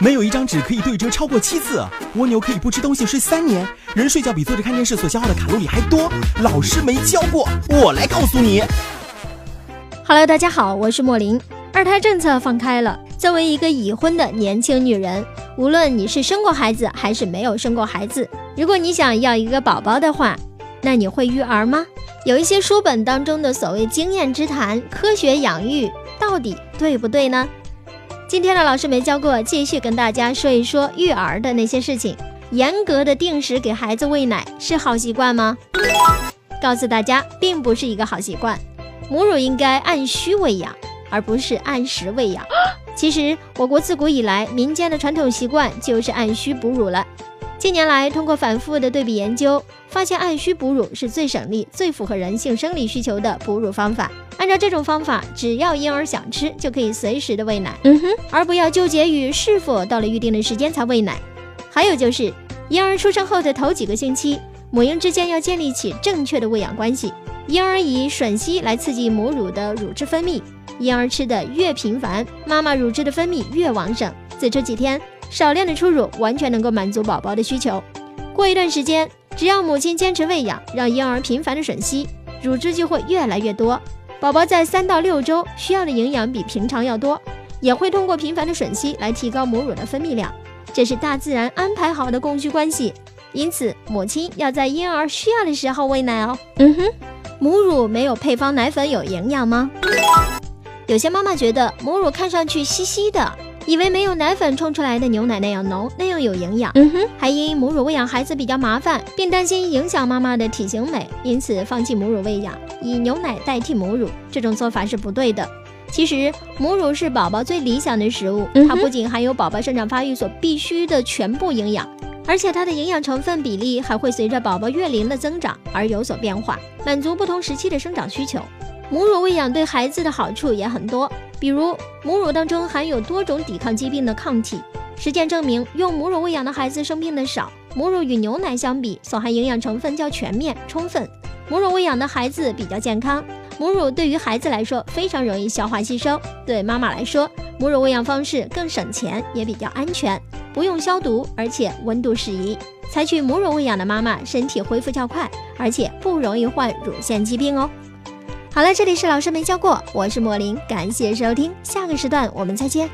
没有一张纸可以对折超过七次。蜗牛可以不吃东西睡三年。人睡觉比坐着看电视所消耗的卡路里还多。老师没教过，我来告诉你。Hello，大家好，我是莫林。二胎政策放开了，作为一个已婚的年轻女人，无论你是生过孩子还是没有生过孩子，如果你想要一个宝宝的话，那你会育儿吗？有一些书本当中的所谓经验之谈，科学养育到底对不对呢？今天的老师没教过，继续跟大家说一说育儿的那些事情。严格的定时给孩子喂奶是好习惯吗？告诉大家，并不是一个好习惯。母乳应该按需喂养，而不是按时喂养。其实，我国自古以来民间的传统习惯就是按需哺乳了。近年来，通过反复的对比研究，发现按需哺乳是最省力、最符合人性生理需求的哺乳方法。按照这种方法，只要婴儿想吃，就可以随时的喂奶。嗯哼，而不要纠结于是否到了预定的时间才喂奶。还有就是，婴儿出生后的头几个星期，母婴之间要建立起正确的喂养关系。婴儿以吮吸来刺激母乳的乳汁分泌，婴儿吃的越频繁，妈妈乳汁的分泌越旺盛。在这几天，少量的初乳完全能够满足宝宝的需求。过一段时间，只要母亲坚持喂养，让婴儿频繁的吮吸，乳汁就会越来越多。宝宝在三到六周需要的营养比平常要多，也会通过频繁的吮吸来提高母乳的分泌量。这是大自然安排好的供需关系，因此母亲要在婴儿需要的时候喂奶哦。嗯哼。母乳没有配方奶粉有营养吗？有些妈妈觉得母乳看上去稀稀的，以为没有奶粉冲出来的牛奶那样浓，那样有营养。嗯哼，还因母乳喂养孩子比较麻烦，并担心影响妈妈的体型美，因此放弃母乳喂养，以牛奶代替母乳。这种做法是不对的。其实母乳是宝宝最理想的食物，它不仅含有宝宝生长发育所必需的全部营养。而且它的营养成分比例还会随着宝宝月龄的增长而有所变化，满足不同时期的生长需求。母乳喂养对孩子的好处也很多，比如母乳当中含有多种抵抗疾病的抗体。实践证明，用母乳喂养的孩子生病的少。母乳与牛奶相比，所含营养成分较全面充分，母乳喂养的孩子比较健康。母乳对于孩子来说非常容易消化吸收，对妈妈来说，母乳喂养方式更省钱，也比较安全。不用消毒，而且温度适宜。采取母乳喂养的妈妈身体恢复较快，而且不容易患乳腺疾病哦。好了，这里是老师没教过，我是莫林，感谢收听，下个时段我们再见。